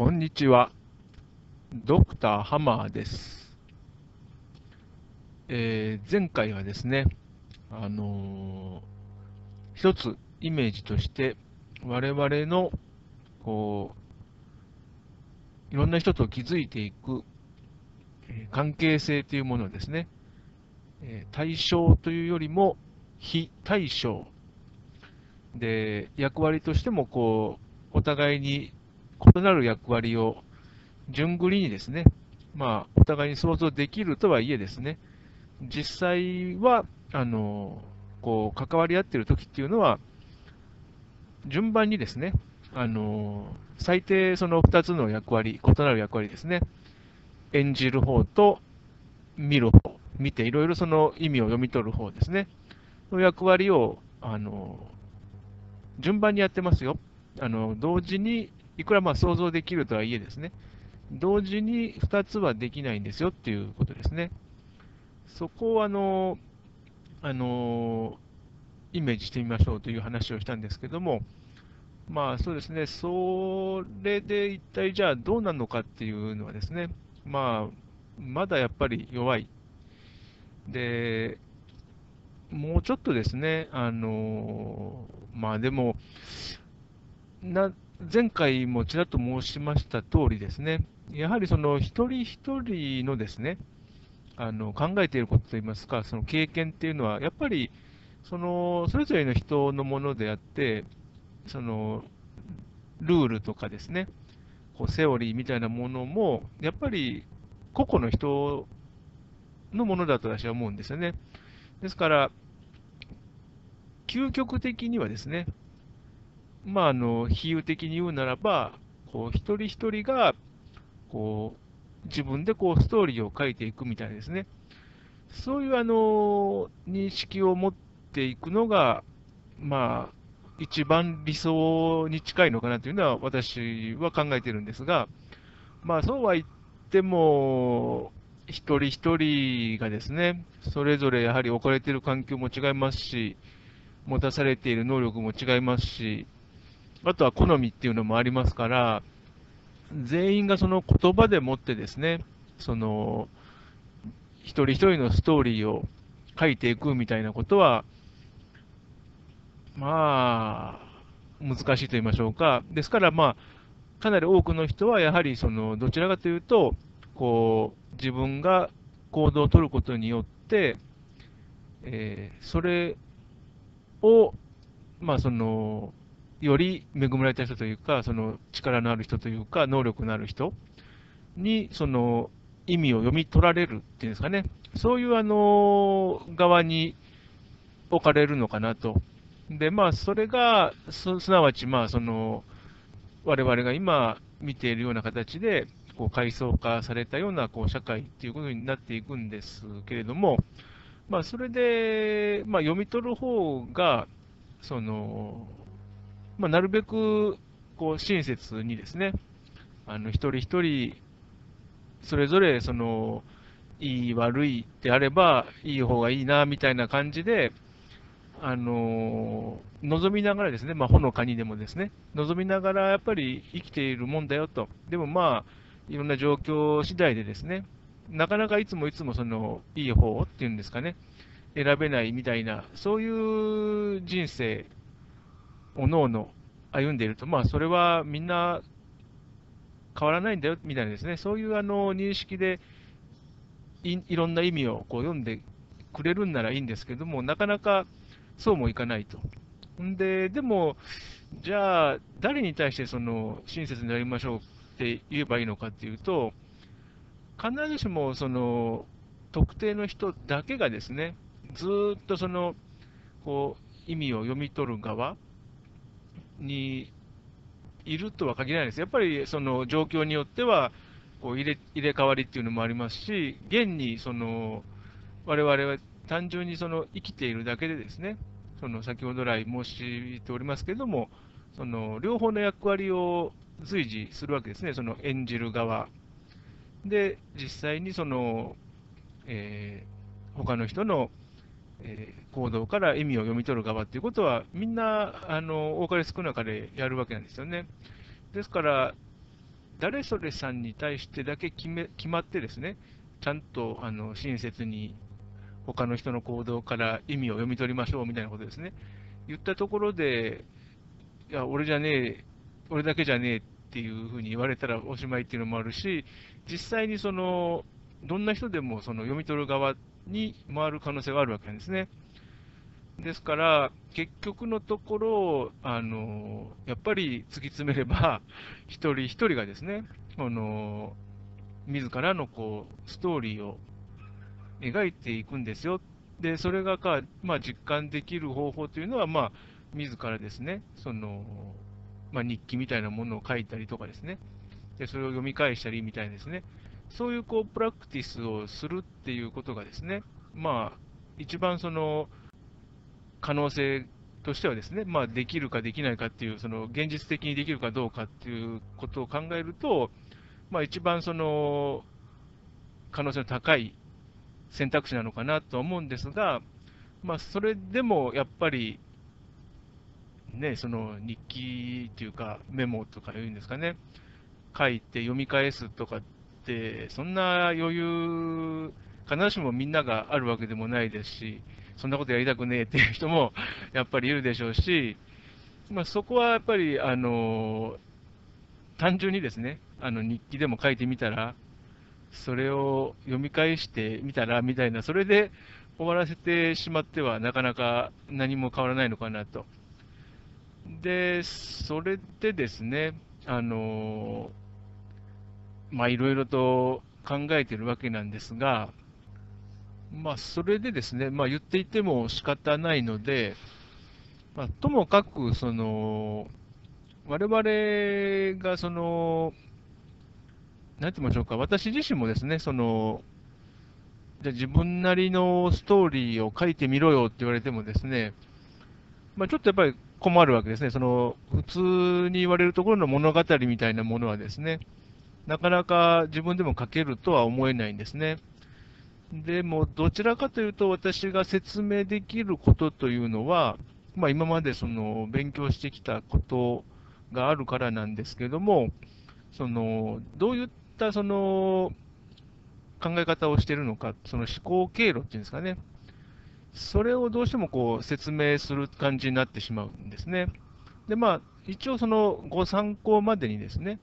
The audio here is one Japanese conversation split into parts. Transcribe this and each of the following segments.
こんにちは。ドクターハマーです。えー前回はですね、あのー一つイメージとして、我々の、こう、いろんな人と築いていく、関係性というものですね、対象というよりも非対象で、役割としても、こう、お互いに異なる役割を順繰りにですね、まあ、お互いに想像できるとはいえですね、実際は、あの、こう、関わり合っている時っていうのは、順番にですね、あの、最低その2つの役割、異なる役割ですね、演じる方と見る方、見ていろいろその意味を読み取る方ですね、の役割を、あの、順番にやってますよ。あの、同時に、いくらまあ想像できるとはいえですね、同時に2つはできないんですよっていうことですね。そこをあの、あの、イメージしてみましょうという話をしたんですけども、まあそうですね、それで一体じゃあどうなのかっていうのはですね、まあ、まだやっぱり弱い。で、もうちょっとですね、あの、まあでも、な前回もちらっと申しました通りですね、やはりその一人一人のですね、あの考えていることといいますか、その経験っていうのは、やっぱりそのそれぞれの人のものであって、そのルールとかですね、こうセオリーみたいなものも、やっぱり個々の人のものだと私は思うんですよね。ですから、究極的にはですね、まあ、あの比喩的に言うならば、こう一人一人がこう自分でこうストーリーを書いていくみたいですね、そういうあの認識を持っていくのが、まあ、一番理想に近いのかなというのは私は考えてるんですが、まあ、そうは言っても、一人一人がですね、それぞれやはり置かれている環境も違いますし、持たされている能力も違いますし、あとは好みっていうのもありますから、全員がその言葉でもってですね、その一人一人のストーリーを書いていくみたいなことは、まあ、難しいと言いましょうか。ですから、まあ、かなり多くの人はやはりそのどちらかというと、こう自分が行動を取ることによって、えーそれを、まあ、そのより恵まれた人というか、その力のある人というか、能力のある人にその意味を読み取られるっていうんですかね、そういうあの側に置かれるのかなと。で、まあ、それが、すすなわち、まあ、その、我々が今見ているような形で、こう階層化されたようなこう社会っていうことになっていくんですけれども、まあ、それで、まあ、読み取る方が、その、まあ、なるべくこう親切にですね、あの一人一人、それぞれそのいい悪いであれば、いい方がいいなみたいな感じで、あの望みながらですね、まあ、ほのかにでもですね、望みながらやっぱり生きているもんだよと、でもまあ、いろんな状況次第でですね、なかなかいつもいつもそのいい方っていうんですかね、選べないみたいな、そういう人生をのおの歩んでいると、まあ、それはみんな変わらないんだよみたいなですね、そういうあの認識でいいろんな意味をこう読んでくれるんならいいんですけども、なかなかそうもいかないと。んで、でも、じゃあ、誰に対してその親切になりましょうって言えばいいのかっていうと、必ずしもその特定の人だけがですね、ずっとそのこう意味を読み取る側にいるとは限らないです。やっぱりその状況によってはこう入れ入れ替わりっていうのもありますし、現にその我々は単純にその生きているだけでですね、その先ほど来申しておりますけれども、その両方の役割を随時するわけですね、その演じる側。で、実際にその、えー他の人の、え行動から意味を読み取る側っていうことは、みんな、あの、多かれ少なかれやるわけなんですよね。ですから、誰それさんに対してだけ決め決まってですね、ちゃんとあの親切に他の人の行動から意味を読み取りましょうみたいなことですね。言ったところで、いや、俺じゃねえ、俺だけじゃねえっていうふうに言われたらおしまいっていうのもあるし、実際にその、どんな人でもその読み取る側っに回る可能性があるわけなんですね。ですから、結局のところ、あのやっぱり突き詰めれば、一人一人がですね、あの自らのこうストーリーを描いていくんですよ。で、それがか、まあ、実感できる方法というのは、まあ、自らですね、その、まあ、日記みたいなものを書いたりとかですね、でそれを読み返したりみたいですね、そういうこうプラクティスをするっていうことがですね、まあ、一番その可能性としてはですね、まあ、できるかできないかっていう、その現実的にできるかどうかっていうことを考えると、まあ、一番その可能性の高い選択肢なのかなとは思うんですが、まあ、それでもやっぱり、ね、その日記っていうか、メモとかいうんですかね、書いて読み返すとか、そんな余裕、必ずしもみんながあるわけでもないですし、そんなことやりたくねえっていう人も やっぱりいるでしょうし、まあ、そこはやっぱり、あの単純にですね、あの日記でも書いてみたら、それを読み返してみたらみたいな、それで終わらせてしまってはなかなか何も変わらないのかなと。で、それでですね、あのまあいろいろと考えているわけなんですが、まあそれでですね、まあ言っていても仕方ないので、まあ、ともかく、その、我々がその、なんて言いましょうか、私自身もですね、その、じゃ自分なりのストーリーを書いてみろよって言われてもですね、まあ、ちょっとやっぱり困るわけですね。その、普通に言われるところの物語みたいなものはですね、なかなか自分でも書けるとは思えないんですね。でも、どちらかというと、私が説明できることというのは、まあ、今までその勉強してきたことがあるからなんですけども、そのどういったその考え方をしているのか、その思考経路っていうんですかね、それをどうしてもこう説明する感じになってしまうんですね。で、まあ、一応そのご参考までにですね、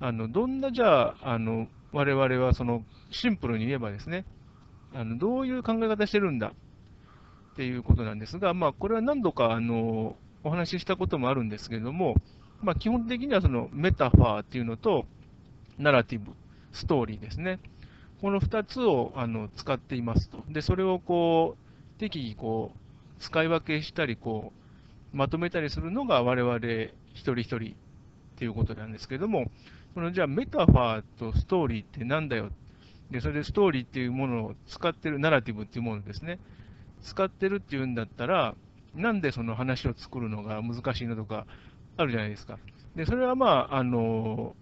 あのどんなじゃあ、あの我々はそのシンプルに言えばですね、あのどういう考え方してるんだっていうことなんですが、まあ、これは何度かあのお話ししたこともあるんですけれども、まあ、基本的にはそのメタファーっていうのと、ナラティブ、ストーリーですね。この2つをあの使っていますと。で、それをこう、適宜こう、使い分けしたり、こう、まとめたりするのが我々一人一人っていうことなんですけども、そのじゃあメタファーとストーリーってなんだよ？で、それでストーリーっていうものを使ってる、ナラティブっていうものですね。使ってるっていうんだったら、なんでその話を作るのが難しいのとかあるじゃないですか。で、それはまあ、あの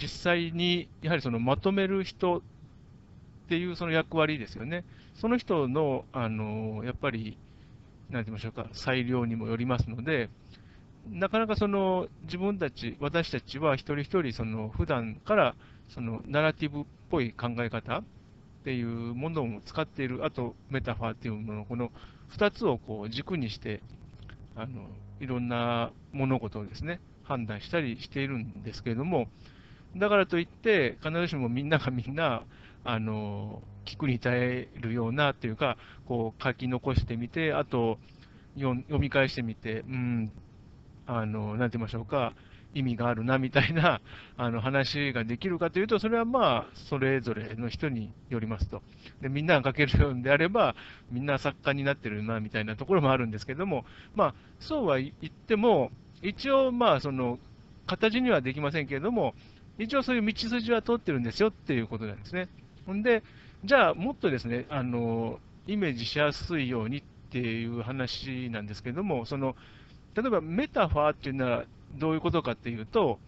実際にやはりそのまとめる人っていうその役割ですよね。その人の、あのやっぱり、なんて言いましょうか、裁量にもよりますので、なかなかその自分たち、私たちは一人一人、その普段からそのナラティブっぽい考え方っていうものを使っている、あとメタファーっていうもの、この2つをこう軸にして、あのいろんな物事をですね、判断したりしているんですけれども、だからといって、必ずしもみんながみんな、あの聞くに耐えるようなというか、こう書き残してみて、あと読み返してみて、うん、あのなんて言いましょうか、意味があるなみたいな あの話ができるかというと、それはまあ、それぞれの人によりますと。でみんなが書けるんであれば、みんな作家になってるなみたいなところもあるんですけども、まあ、そうは言っても、一応、まあ、その、形にはできませんけれども、一応そういう道筋は通ってるんですよっていうことなんですね。ほんで、じゃあ、もっとですね、あの、イメージしやすいようにっていう話なんですけれども、その、例えばメタファーっていうのはどういうことかっていうと、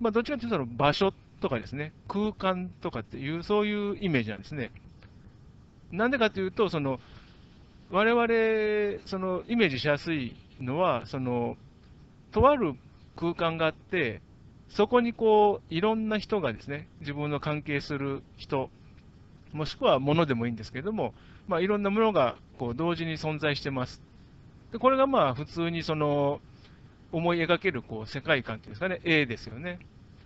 まあ、どっちかというとその場所とかですね、空間とかっていう、そういうイメージなんですね。なんでかというと、その、我々、その、イメージしやすいのは、その、とある空間があって、そこにこう、いろんな人がですね、自分の関係する人、もしくは物でもいいんですけれども、まあ、いろんなものがこう同時に存在してます。でこれがまあ普通にその思い描けるこう世界観っていうんですかね、絵ですよね。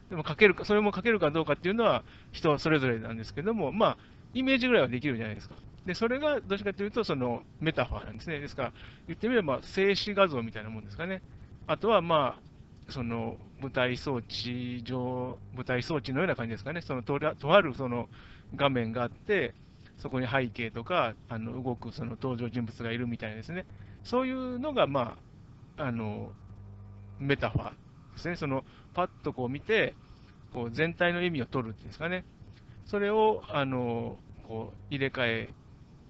でも描けるか、それも描けるかどうかっていうのは人それぞれなんですけども、まあ、イメージぐらいはできるじゃないですか。で、それがどっちかというと、そのメタファーなんですね。ですから、言ってみれば静止画像みたいなもんですかね。あとは、まあ、その舞台装置上、舞台装置のような感じですかね。そのととあるその画面があって、そこに背景とか、あの動くその登場人物がいるみたいですね。そういうのが、まあ、あの、メタファーですね。その、パッとこう見て、こう全体の意味を取るっていうんですかね。それを、あの、こう、入れ替え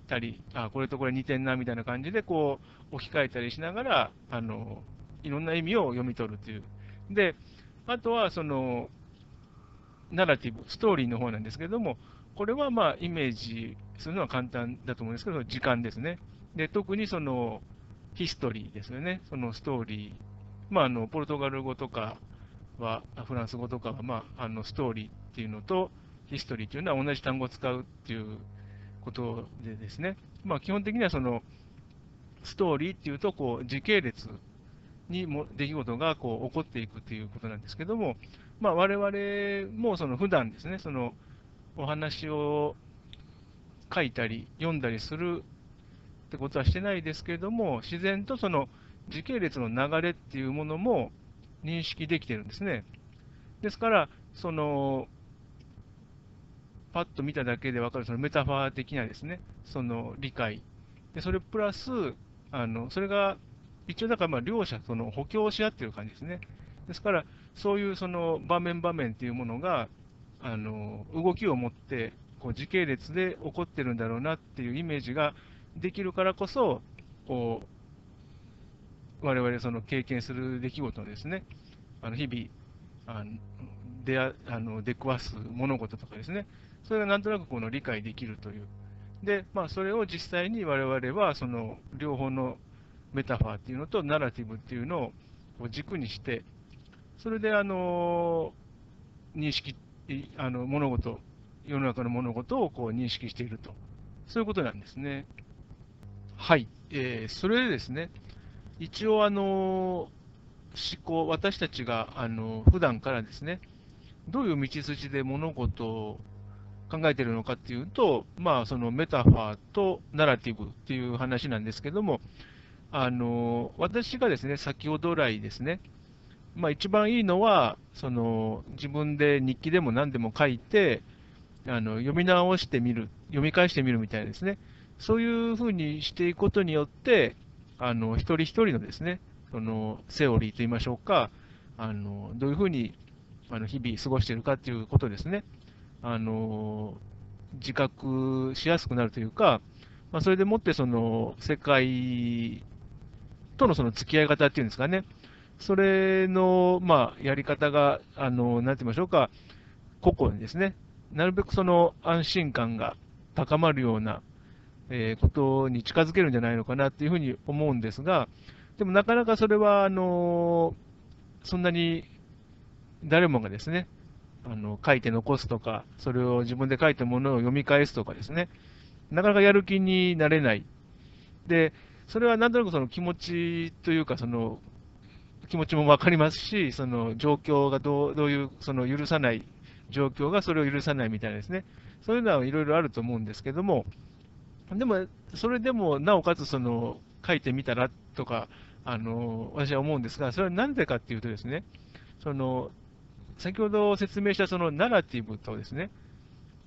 たり、あ、これとこれ似てんな、みたいな感じで、こう、置き換えたりしながら、あの、いろんな意味を読み取るっていう。で、あとは、その、ナラティブ、ストーリーの方なんですけれども、これはまあ、イメージするのは簡単だと思うんですけど、時間ですね。で、特にその、ヒストリーですよね。そのストーリー。まあ、あの、ポルトガル語とかは、フランス語とかは、まあ、あの、ストーリーっていうのと、ヒストリーというのは同じ単語を使うっていうことでですね。まあ、基本的にはその、ストーリーっていうと、こう、時系列にも出来事がこう起こっていくということなんですけども、まあ、我々もその普段ですね、そのお話を書いたり読んだりするってことはしてないですけれども、自然とその時系列の流れっていうものも認識できてるんですね。ですから、その、パッと見ただけで分かるそのメタファー的なですね、その理解。で、それプラス、あの、それが、一応だからまあ両者その補強し合ってる感じですね。ですから、そういうその場面場面っていうものが、あの、動きを持って、こう時系列で起こってるんだろうなっていうイメージができるからこそ、こう、我々その経験する出来事のですね、あの日々、あの出あの出くわす物事とかですね、それがなんとなくこの理解できるという。で、まあ、それを実際に我々は、その両方のメタファーっていうのとナラティブっていうのを軸にして、それで、あの、認識、あの、物事、世の中の物事をこう認識していると。そういうことなんですね。はい。えー、それでですね、一応、あの、思考、私たちが、あの、普段からですね、どういう道筋で物事を考えているのかっていうと、まあ、そのメタファーとナラティブっていう話なんですけども、あの、私がですね、先ほど来ですね、まあ、一番いいのは、その自分で日記でも何でも書いて、あの読み直してみる、読み返してみるみたいですね、そういうふうにしていくことによって、あの一人一人のですね、そのセオリーといいましょうか、あのどういうふうにあの日々過ごしているかということですね、あの自覚しやすくなるというか、まあ、それでもってその世界とのその付き合い方っていうんですかね、それの、まあ、やり方が、あの、なんて言いましょうか、個々にですね、なるべくその安心感が高まるような、え、ことに近づけるんじゃないのかなっていうふうに思うんですが、でもなかなかそれは、あのそんなに誰もがですね、あの書いて残すとか、それを自分で書いたものを読み返すとかですね、なかなかやる気になれない。で、それはなんとなくその気持ちというか、その気持ちも分かりますし、その状況がどうどういう、その許さない状況がそれを許さないみたいなですね、そういうのはいろいろあると思うんですけども、でも、それでもなおかつその書いてみたらとか、あの私は思うんですが、それはなんでかっていうとですね、その先ほど説明したそのナラティブとですね、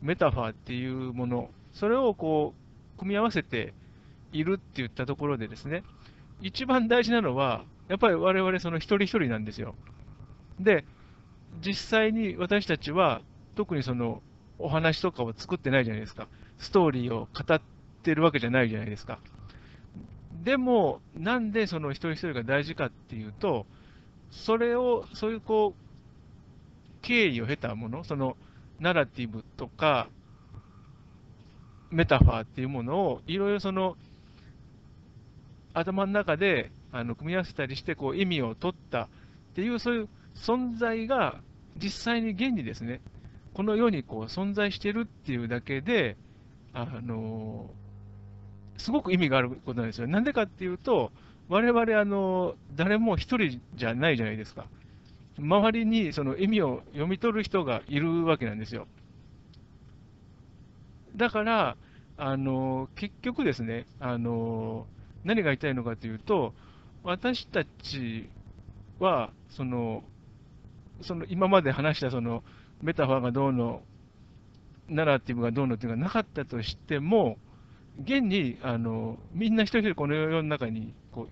メタファーっていうもの、それをこう組み合わせているって言ったところでですね、一番大事なのは、やっぱり我々その一人一人なんですよ。で、実際に私たちは特にそのお話とかを作ってないじゃないですか。ストーリーを語ってるわけじゃないじゃないですか。でも、なんでその一人一人が大事かっていうと、それを、そういうこう、経緯を経たもの、そのナラティブとか、メタファーっていうものを、いろいろその、頭の中であの組み合わせたりしてこう意味を取ったっていう、そういう存在が実際に現にですね、この世にこう存在してるっていうだけで、あのすごく意味があることなんですよ。なんでかっていうと、我々あの誰も一人じゃないじゃないですか。周りにその意味を読み取る人がいるわけなんですよ。だから、あの結局ですね、あの何が言いたいのかというと、私たちはそのその今まで話したそのメタファーがどうの、ナラティブがどうのっていうのがなかったとしても、現にあのみんな一人一人この世の中にこう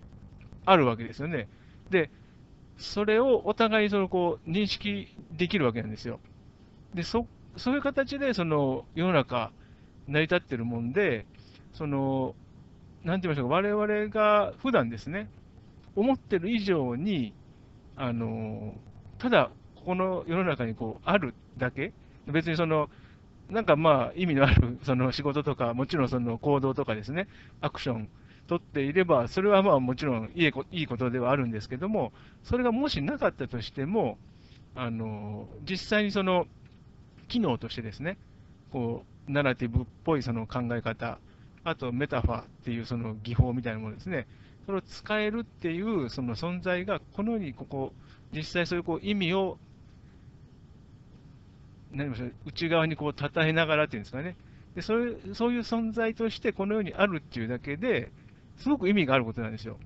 あるわけですよね。で、それをお互いそのこう認識できるわけなんですよ。で、そそういう形でその世の中成り立ってるもんで、その、なんて言いましょうか、我々が普段ですね、思ってる以上に、あの、ただ、この世の中にこうあるだけ、別にその、なんかまあ意味のあるその仕事とか、もちろんその行動とかですね、アクション。取っていれば、それはまあもちろんいいことではあるんですけども、それがもしなかったとしても、あの実際にその機能としてですね、こうナラティブっぽいその考え方、あとメタファーっていうその技法みたいなものですね、それを使えるっていうその存在が、このようにここ、実際そういうこう意味を何しょう内側にこう称えながらっていうんですかねでそういう、そういう存在としてこの世にあるっていうだけで、すごく意味があることなんですよ。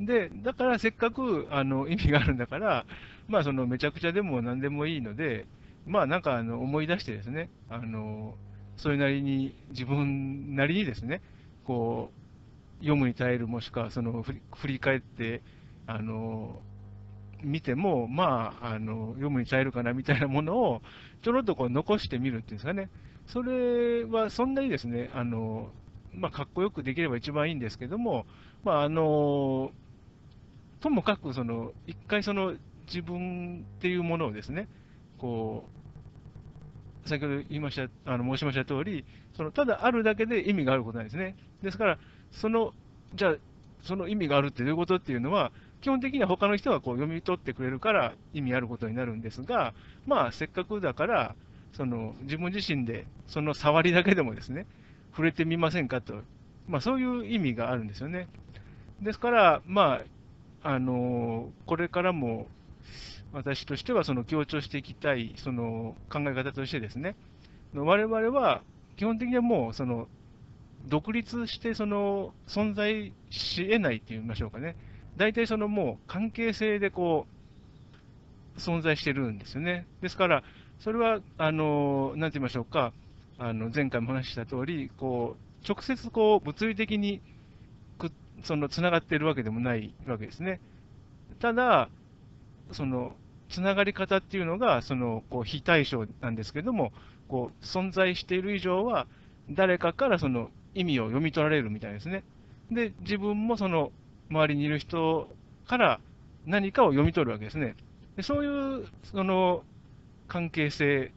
で、だからせっかくあの意味があるんだから、まあそのめちゃくちゃでも何でもいいので、まあなんかあの思い出してですね、あのそれなりに自分なりにですね、こう読むに耐える、もしくはその振り返って、あの見ても、まあ、あの読むに耐えるかなみたいなものをちょろっとこう残してみるっていうんですかね、それはそんなにですね、あのまあ、かっこよくできれば一番いいんですけども、まあ、あのともかくその、一回その自分っていうものをですね、こう、先ほど言いました、あの申しました通り、そのただあるだけで意味があることなんですね。ですから、その、じゃあ、その意味があるってどういうことっていうのは、基本的には他の人がこう読み取ってくれるから意味あることになるんですが、まあ、せっかくだから、その自分自身でその触りだけでもですね、触れてみませんかと、まあ、そういう意味があるんですよね。ですから、まあ、あのこれからも私としてはその強調していきたいその考え方としてですね、我々は基本的にはもうその独立してその存在し得ないって言いましょうかね、大体そのもう関係性でこう存在してるんですよね。ですから、それは、あの、なんて言いましょうか、あの前回も話した通り、こう、直接こう物理的にくそのつながっているわけでもないわけですね。ただ、そのつながり方っていうのが、そのこう非対称なんですけども、こう存在している以上は、誰かからその意味を読み取られるみたいですね。で、自分もその周りにいる人から何かを読み取るわけですね。でそういうその関係性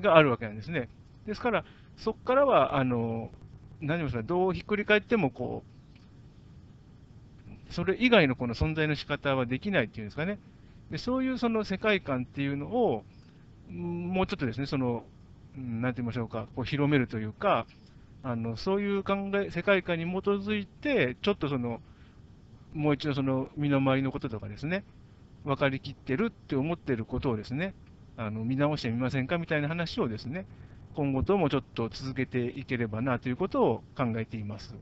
があるわけなんですね。ですから、そこからは、あの何もそれどうひっくり返ってもこう、それ以外のこの存在の仕方はできないっていうんですかね。でそういうその世界観っていうのを、もうちょっとですね、その、なんて言いましょうか、こう広めるというか、あのそういう考え、世界観に基づいて、ちょっとその、もう一度その身の回りのこととかですね、分かりきってるって思ってることをですね、あの見直してみませんかみたいな話をですね、今後ともちょっと続けていければなということを考えています。